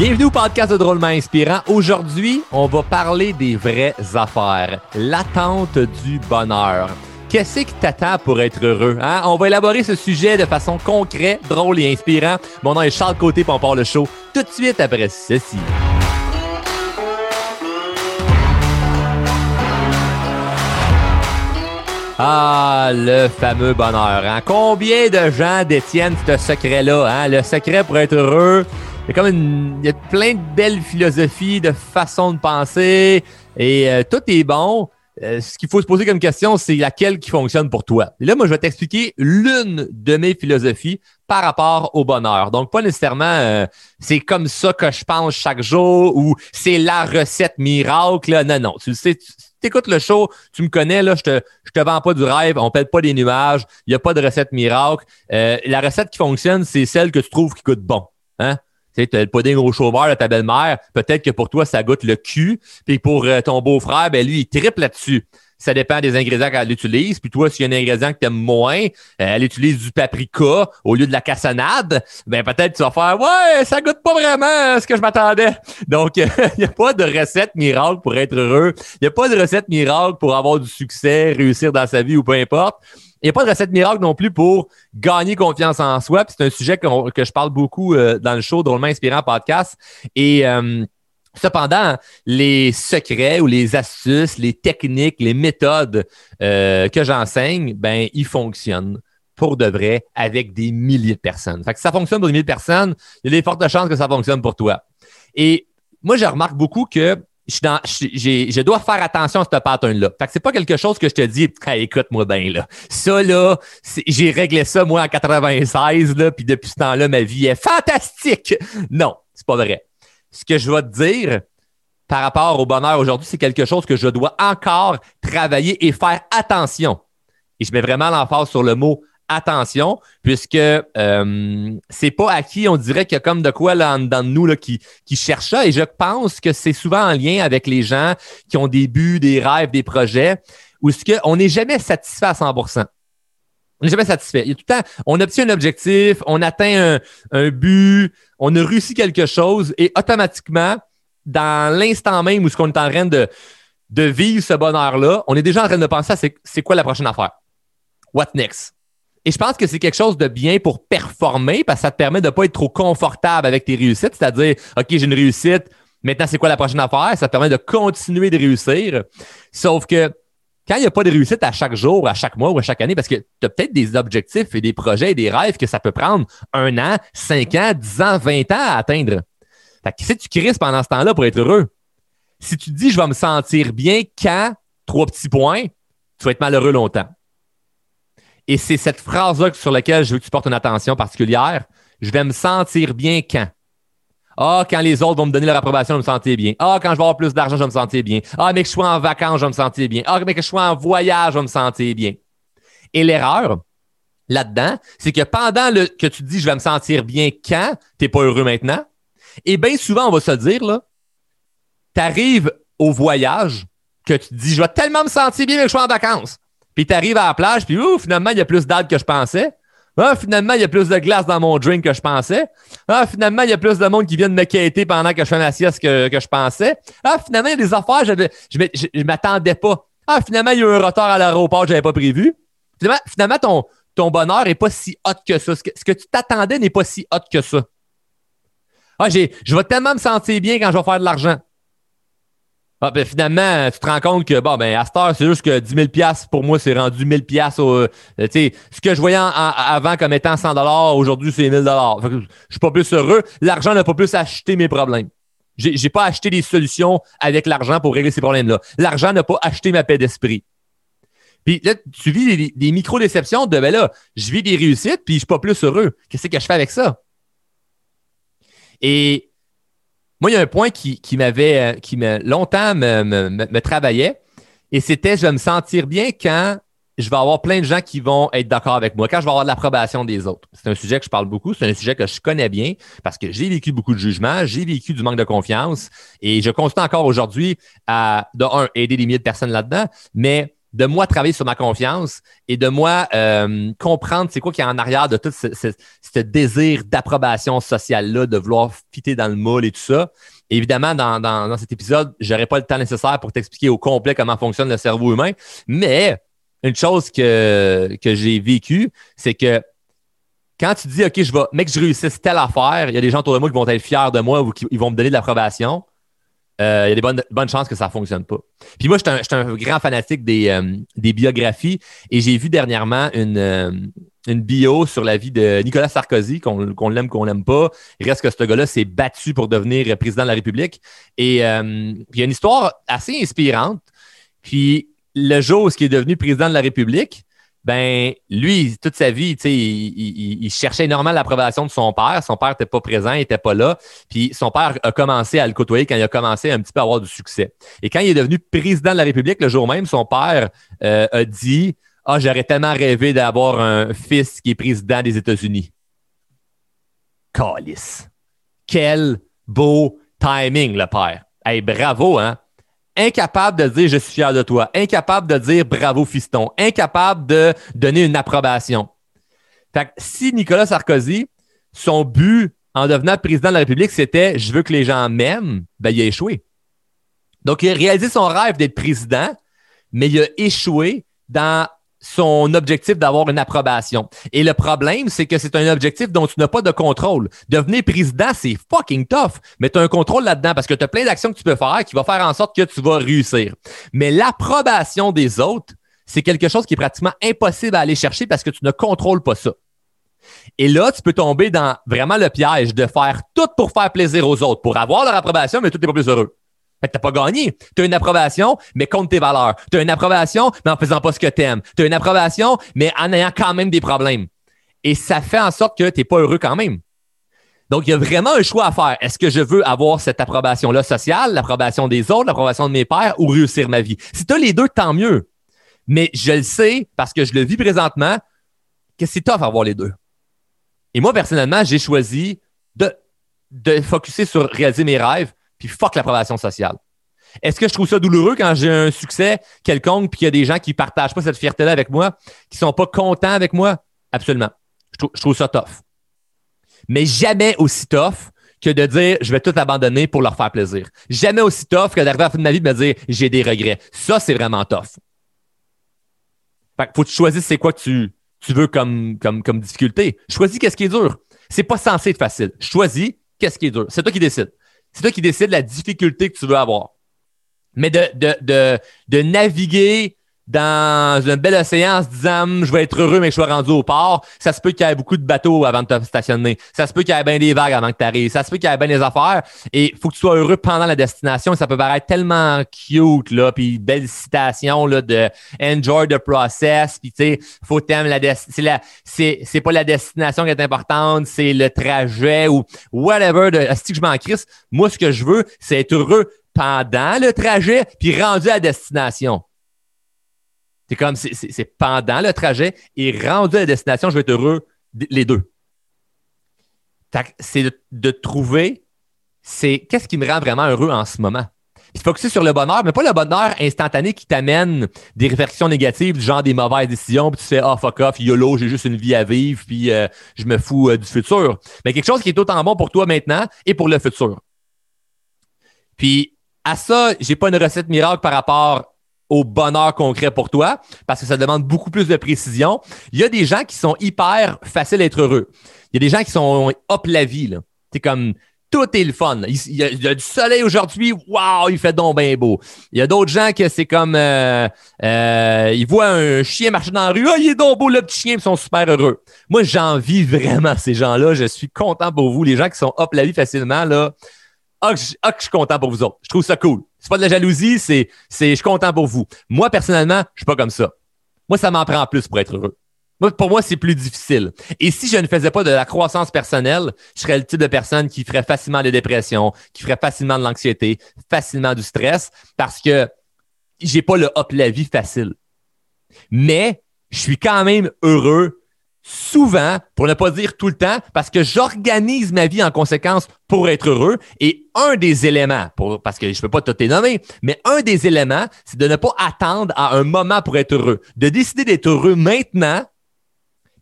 Bienvenue au podcast de Drôlement Inspirant. Aujourd'hui, on va parler des vraies affaires, l'attente du bonheur. Qu'est-ce qui t'attend pour être heureux? Hein? On va élaborer ce sujet de façon concrète, drôle et inspirant. Mon nom est Charles Côté, pour on part le show tout de suite après ceci. Ah, le fameux bonheur. Hein? Combien de gens détiennent ce secret-là? Hein? Le secret pour être heureux, il y a plein de belles philosophies, de façons de penser, et euh, tout est bon. Euh, ce qu'il faut se poser comme question, c'est laquelle qui fonctionne pour toi. Là, moi, je vais t'expliquer l'une de mes philosophies par rapport au bonheur. Donc, pas nécessairement euh, c'est comme ça que je pense chaque jour ou c'est la recette miracle. Non, non. Tu sais, t'écoutes le show, tu me connais, là, je te, je te vends pas du rêve, on pète pas des nuages, il n'y a pas de recette miracle. La recette qui fonctionne, c'est celle que tu trouves qui coûte bon. Hein? Tu sais, le pudding au chômeur de ta belle-mère, peut-être que pour toi, ça goûte le cul, puis pour euh, ton beau-frère, ben lui, il triple là-dessus ça dépend des ingrédients qu'elle utilise. Puis toi, s'il y a un ingrédient que tu aimes moins, euh, elle utilise du paprika au lieu de la cassonade, ben peut-être tu vas faire Ouais, ça goûte pas vraiment ce que je m'attendais. Donc, il n'y a pas de recette miracle pour être heureux. Il n'y a pas de recette miracle pour avoir du succès, réussir dans sa vie ou peu importe. Il n'y a pas de recette miracle non plus pour gagner confiance en soi. c'est un sujet que, je parle beaucoup euh, dans le show Drôlement Inspirant Podcast. Et euh, Cependant, les secrets ou les astuces, les techniques, les méthodes euh, que j'enseigne, ben, ils fonctionnent pour de vrai avec des milliers de personnes. Fait que si ça fonctionne pour des milliers de personnes, il y a des fortes chances que ça fonctionne pour toi. Et moi, je remarque beaucoup que je, dois faire attention à ce pattern-là. Fait que c'est pas quelque chose que je te dis, écoute-moi bien, là. Ça, là, j'ai réglé ça, moi, en 96, là, puis depuis ce temps-là, ma vie est fantastique. Non, c'est pas vrai ce que je vais te dire par rapport au bonheur aujourd'hui, c'est quelque chose que je dois encore travailler et faire attention. Et je mets vraiment l'emphase sur le mot attention, puisque euh, c'est pas acquis, on dirait qu'il y a comme de quoi dans nous là, qui, qui cherche ça. Et je pense que c'est souvent en lien avec les gens qui ont des buts, des rêves, des projets, où ce qu'on n'est jamais satisfait à 100% on n'est jamais satisfait. Il tout le temps, on obtient un objectif, on atteint un, un but, on a réussi quelque chose et automatiquement, dans l'instant même où ce qu'on est en train de, de vivre ce bonheur-là, on est déjà en train de penser à c'est quoi la prochaine affaire? What next? Et je pense que c'est quelque chose de bien pour performer parce que ça te permet de ne pas être trop confortable avec tes réussites. C'est-à-dire, OK, j'ai une réussite, maintenant c'est quoi la prochaine affaire? Ça te permet de continuer de réussir. Sauf que quand il n'y a pas de réussite à chaque jour, à chaque mois ou à chaque année, parce que tu as peut-être des objectifs et des projets et des rêves que ça peut prendre un an, cinq ans, dix ans, vingt ans à atteindre. Fait que si tu crises pendant ce temps-là pour être heureux, si tu te dis je vais me sentir bien quand, trois petits points, tu vas être malheureux longtemps. Et c'est cette phrase-là sur laquelle je veux que tu portes une attention particulière. Je vais me sentir bien quand? Ah, quand les autres vont me donner leur approbation, je me sentir bien. Ah, quand je vais avoir plus d'argent, je me sentir bien. Ah, mais que je sois en vacances, je me sentir bien. Ah, mais que je sois en voyage, je me sentir bien. Et l'erreur là-dedans, c'est que pendant le, que tu dis je vais me sentir bien quand, tu n'es pas heureux maintenant. Et bien souvent, on va se dire, là, tu arrives au voyage que tu dis je vais tellement me sentir bien que je sois en vacances. Puis tu arrives à la plage, puis finalement, il y a plus d'algues que je pensais. Ah, finalement, il y a plus de glace dans mon drink que je pensais. Ah, finalement, il y a plus de monde qui vient de me quêter pendant que je fais ma sieste que, que je pensais. Ah, finalement, il y a des affaires, je ne m'attendais pas. Ah, finalement, il y a eu un retard à l'aéroport que je n'avais pas prévu. Finalement, finalement, ton, ton bonheur n'est pas si hot que ça. Ce que, ce que tu t'attendais n'est pas si hot que ça. Ah, je vais tellement me sentir bien quand je vais faire de l'argent. Ah, ben finalement, tu te rends compte que, bon, ben, à cette heure, c'est juste que 10 000 pour moi, c'est rendu 1000 au, euh, tu sais, ce que je voyais avant comme étant 100 aujourd'hui, c'est 1000 Je suis pas plus heureux. L'argent n'a pas plus acheté mes problèmes. J'ai, j'ai pas acheté des solutions avec l'argent pour régler ces problèmes-là. L'argent n'a pas acheté ma paix d'esprit. Puis là, tu vis des, des micro-déceptions de, ben là, je vis des réussites, puis je suis pas plus heureux. Qu'est-ce que je fais avec ça? Et moi, il y a un point qui, m'avait, euh, qui me, longtemps me, travaillait, et c'était je vais me sentir bien quand je vais avoir plein de gens qui vont être d'accord avec moi, quand je vais avoir de l'approbation des autres. C'est un sujet que je parle beaucoup, c'est un sujet que je connais bien parce que j'ai vécu beaucoup de jugements, j'ai vécu du manque de confiance et je continue encore aujourd'hui à, de un, aider des milliers de personnes là-dedans, mais de moi travailler sur ma confiance et de moi euh, comprendre c'est quoi qui est en arrière de tout ce, désir d'approbation sociale-là, de vouloir fitter dans le moule et tout ça. évidemment, dans, cet épisode, j'aurais pas le temps nécessaire pour t'expliquer au complet comment fonctionne le cerveau humain, mais une chose que, que j'ai vécue, c'est que quand tu dis, OK, je vais, mec, je réussisse telle affaire, il y a des gens autour de moi qui vont être fiers de moi ou qui vont me donner de l'approbation. Euh, il y a des bonnes, chances que ça ne fonctionne pas. Puis moi, je suis un, grand fanatique des, euh, des biographies et j'ai vu dernièrement une, euh, une bio sur la vie de Nicolas Sarkozy, qu'on l'aime, qu'on l'aime pas. Il reste que ce gars-là s'est battu pour devenir président de la République. Et il y a une histoire assez inspirante. Puis le jour où il est devenu président de la République, ben lui, toute sa vie, tu sais, il, cherchait énormément l'approbation de son père. Son père n'était pas présent, il n'était pas là. Puis son père a commencé à le côtoyer quand il a commencé un petit peu à avoir du succès. Et quand il est devenu président de la République, le jour même, son père euh, a dit Ah, j'aurais tellement rêvé d'avoir un fils qui est président des États-Unis. Calice. Quel beau timing, le père. Hey, bravo, hein? Incapable de dire je suis fier de toi, incapable de dire bravo fiston, incapable de donner une approbation. Fait si Nicolas Sarkozy, son but en devenant président de la République, c'était je veux que les gens m'aiment, ben il a échoué. Donc, il a réalisé son rêve d'être président, mais il a échoué dans son objectif d'avoir une approbation. Et le problème, c'est que c'est un objectif dont tu n'as pas de contrôle. Devenir président, c'est fucking tough, mais tu as un contrôle là-dedans parce que tu as plein d'actions que tu peux faire qui vont faire en sorte que tu vas réussir. Mais l'approbation des autres, c'est quelque chose qui est pratiquement impossible à aller chercher parce que tu ne contrôles pas ça. Et là, tu peux tomber dans vraiment le piège de faire tout pour faire plaisir aux autres, pour avoir leur approbation, mais tout n'est pas plus heureux. Tu t'as pas gagné. Tu as une approbation, mais contre tes valeurs. Tu as une approbation, mais en faisant pas ce que tu aimes. Tu as une approbation, mais en ayant quand même des problèmes. Et ça fait en sorte que tu n'es pas heureux quand même. Donc, il y a vraiment un choix à faire. Est-ce que je veux avoir cette approbation-là sociale, l'approbation des autres, l'approbation de mes pères ou réussir ma vie? Si tu as les deux, tant mieux. Mais je le sais, parce que je le vis présentement, que c'est tough avoir les deux. Et moi, personnellement, j'ai choisi de, de focuser sur réaliser mes rêves puis fuck l'approbation sociale. Est-ce que je trouve ça douloureux quand j'ai un succès quelconque puis qu'il y a des gens qui partagent pas cette fierté-là avec moi, qui sont pas contents avec moi? Absolument. Je trouve, ça tough. Mais jamais aussi tough que de dire je vais tout abandonner pour leur faire plaisir. Jamais aussi tough que d'arriver à la fin de ma vie de me dire j'ai des regrets. Ça, c'est vraiment tough. Fait que faut que tu choisisses c'est quoi que tu, tu veux comme, comme, comme difficulté. Choisis qu'est-ce qui est dur. C'est pas censé être facile. Choisis qu'est-ce qui est dur. C'est toi qui décides. C'est toi qui décides la difficulté que tu veux avoir. Mais de, de, de, de naviguer dans un bel océan en se disant hum, je vais être heureux mais je sois rendu au port, ça se peut qu'il y ait beaucoup de bateaux avant de te stationner. Ça se peut qu'il y ait bien des vagues avant que tu arrives. Ça se peut qu'il y ait bien des affaires. Et il faut que tu sois heureux pendant la destination. Ça peut paraître tellement cute, là, puis belle citation là, de enjoy the process. Puis tu sais, faut t'aimer la destination. C'est, c'est, pas la destination qui est importante, c'est le trajet ou whatever de si je m'en crisse. Moi, ce que je veux, c'est être heureux pendant le trajet, puis rendu à destination. C'est comme, c'est pendant le trajet et rendu à la destination, je vais être heureux les deux. C'est de, trouver, c'est qu'est-ce qui me rend vraiment heureux en ce moment? Puis focuser sur le bonheur, mais pas le bonheur instantané qui t'amène des réflexions négatives, du genre des mauvaises décisions, puis tu fais, ah, oh, fuck off, YOLO, j'ai juste une vie à vivre, puis euh, je me fous euh, du futur. Mais quelque chose qui est autant bon pour toi maintenant et pour le futur. Puis à ça, j'ai pas une recette miracle par rapport au bonheur concret pour toi, parce que ça demande beaucoup plus de précision. Il y a des gens qui sont hyper faciles d'être heureux. Il y a des gens qui sont hop la vie. C'est comme tout est le fun. Il, y, a, du soleil aujourd'hui, waouh, il fait donc bien beau. Il y a d'autres gens que c'est comme euh, euh, ils voient un chien marcher dans la rue, ah, il est donc beau le petit chien, ils sont super heureux. Moi, j'envie vraiment ces gens-là. Je suis content pour vous, les gens qui sont hop la vie facilement là. Ah, ah, je suis content pour vous autres. Je trouve ça cool. C'est pas de la jalousie, c'est, c'est je suis content pour vous. Moi, personnellement, je suis pas comme ça. Moi, ça m'en prend plus pour être heureux. Moi, pour moi, c'est plus difficile. Et si je ne faisais pas de la croissance personnelle, je serais le type de personne qui ferait facilement des dépressions, qui ferait facilement de l'anxiété, facilement du stress, parce que j'ai pas le hop la vie facile. Mais je suis quand même heureux souvent, pour ne pas dire tout le temps, parce que j'organise ma vie en conséquence pour être heureux. Et un des éléments, parce que je peux pas te nommer, mais un des éléments, c'est de ne pas attendre à un moment pour être heureux. De décider d'être heureux maintenant.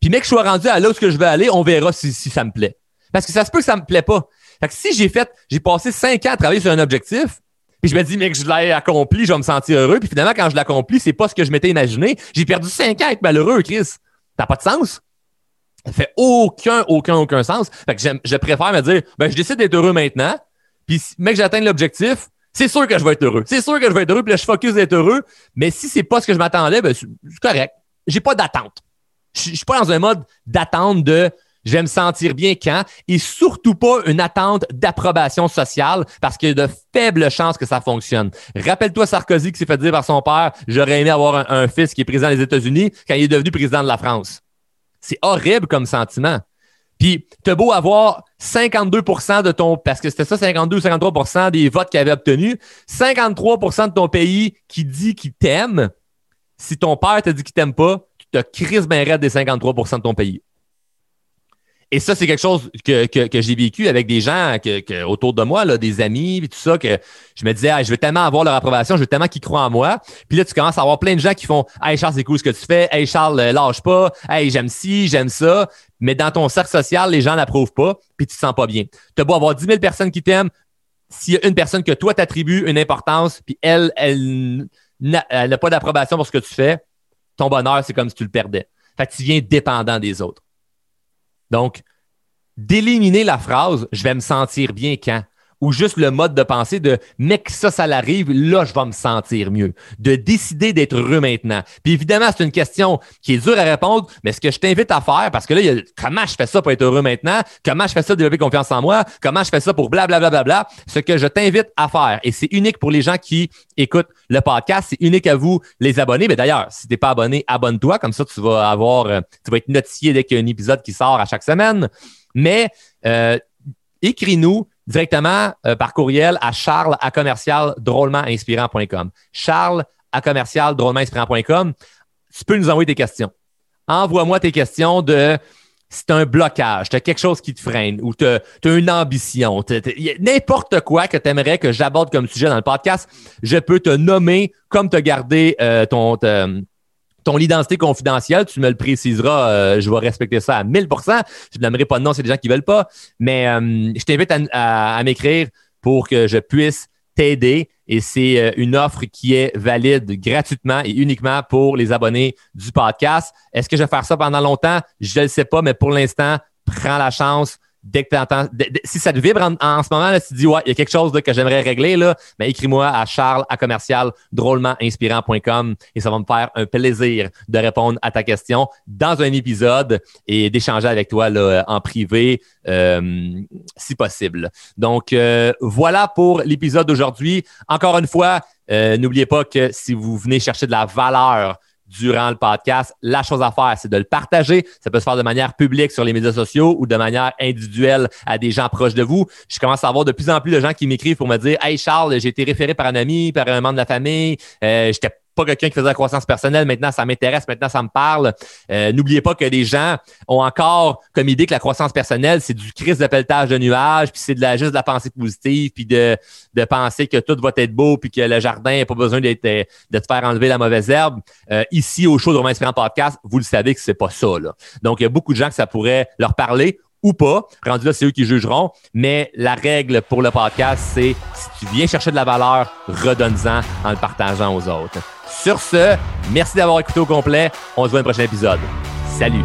Puis, mec, je sois rendu à là où je veux aller, on verra si, ça me plaît. Parce que ça se peut que ça me plaît pas. Fait que si j'ai fait, j'ai passé cinq ans à travailler sur un objectif, puis je me dis, mec, je l'ai accompli, je vais me sentir heureux. Puis finalement, quand je l'accomplis, c'est pas ce que je m'étais imaginé. J'ai perdu cinq ans à être malheureux, Chris. Ça n'a pas de sens. Ça fait aucun, aucun, aucun sens. Fait que je préfère me dire, ben, je décide d'être heureux maintenant. Puis, mec, j'atteins l'objectif. C'est sûr que je vais être heureux. C'est sûr que je vais être heureux. Puis là, je focus d'être heureux. Mais si c'est pas ce que je m'attendais, ben, c'est correct. J'ai pas d'attente. Je suis pas dans un mode d'attente de je vais me sentir bien quand, et surtout pas une attente d'approbation sociale parce qu'il y a de faibles chances que ça fonctionne. Rappelle-toi Sarkozy qui s'est fait dire par son père, j'aurais aimé avoir un, fils qui est président des États-Unis quand il est devenu président de la France. C'est horrible comme sentiment. Puis, t'as beau avoir 52% de ton, parce que c'était ça, 52 ou 53% des votes qu'il avait obtenus, 53% de ton pays qui dit qu'il t'aime. Si ton père te dit qu'il t'aime pas, tu te crises bien raide des 53% de ton pays. Et ça, c'est quelque chose que, que, j'ai vécu avec des gens que, autour de moi, là, des amis, et tout ça, que je me disais, je veux tellement avoir leur approbation, je veux tellement qu'ils croient en moi. Puis là, tu commences à avoir plein de gens qui font, hey Charles, c'est cool ce que tu fais, hey Charles, euh, lâche pas, hey, j'aime ci, j'aime ça. Mais dans ton cercle social, les gens n'approuvent pas, puis tu te sens pas bien. Tu beau avoir 10 000 personnes qui t'aiment, s'il y a une personne que toi t'attribues une importance, puis elle, elle n'a pas d'approbation pour ce que tu fais, ton bonheur, c'est comme si tu le perdais. Fait que tu viens dépendant des autres. Donc, d'éliminer la phrase je vais me sentir bien quand? Ou juste le mode de pensée de mec, ça, ça l'arrive, là, je vais me sentir mieux. De décider d'être heureux maintenant. Puis évidemment, c'est une question qui est dure à répondre, mais ce que je t'invite à faire, parce que là, il y a, comment je fais ça pour être heureux maintenant? Comment je fais ça pour développer confiance en moi? Comment je fais ça pour blablabla? Bla, bla, bla, ce que je t'invite à faire, et c'est unique pour les gens qui écoutent le podcast, c'est unique à vous, les abonnés. Mais d'ailleurs, si t'es pas abonné, abonne-toi, comme ça, tu vas avoir, euh, tu vas être notifié dès qu'il y a un épisode qui sort à chaque semaine. Mais euh, écris-nous directement euh, par courriel à charles à commercial drôlement inspirant.com. Charles à commercial drôlement inspirant.com. Tu peux nous envoyer tes questions. Envoie-moi tes questions de c'est un blocage, tu as quelque chose qui te freine ou tu as, une ambition, n'importe quoi que tu aimerais que j'aborde comme sujet dans le podcast, je peux te nommer comme te garder euh, ton, ton identité confidentielle, tu me le préciseras, euh, je vais respecter ça à 1000% Je n'aimerais pas de nom, c'est des gens qui veulent pas. Mais euh, je t'invite à, m'écrire pour que je puisse t'aider. Et c'est euh, une offre qui est valide gratuitement et uniquement pour les abonnés du podcast. Est-ce que je vais faire ça pendant longtemps? Je ne le sais pas, mais pour l'instant, prends la chance dès que tu entends, si ça te vibre en, ce moment, tu dis, ouais, il y a quelque chose que j'aimerais régler, là, mais écris-moi à charles à commercial drôlementinspirant.com et ça va me faire un plaisir de répondre à ta question dans un épisode et d'échanger avec toi là, en privé, euh, si possible. Donc, euh, voilà pour l'épisode d'aujourd'hui. Encore une fois, euh, n'oubliez pas que si vous venez chercher de la valeur durant le podcast. La chose à faire, c'est de le partager. Ça peut se faire de manière publique sur les médias sociaux ou de manière individuelle à des gens proches de vous. Je commence à avoir de plus en plus de gens qui m'écrivent pour me dire Hey Charles, j'ai été référé par un ami, par un membre de la famille. Euh, J'étais pas quelqu'un qui faisait la croissance personnelle. Maintenant, ça m'intéresse. Maintenant, ça me parle. Euh, n'oubliez pas que les gens ont encore comme idée que la croissance personnelle, c'est du crise de pelletage de nuages, puis c'est de la, juste de la pensée positive, puis de, de penser que tout va être beau, puis que le jardin n'a pas besoin d'être, de te faire enlever la mauvaise herbe. Euh, ici, au show de Romain Inspirant Podcast, vous le savez que c'est pas ça. Donc, il y a beaucoup de gens que ça pourrait leur parler ou pas. Rendu là, c'est eux qui jugeront. Mais la règle pour le podcast, c'est si tu viens chercher de la valeur, redonne-en en le partageant aux autres. Sur ce, merci d'avoir écouté au complet. On se voit dans un prochain épisode. Salut!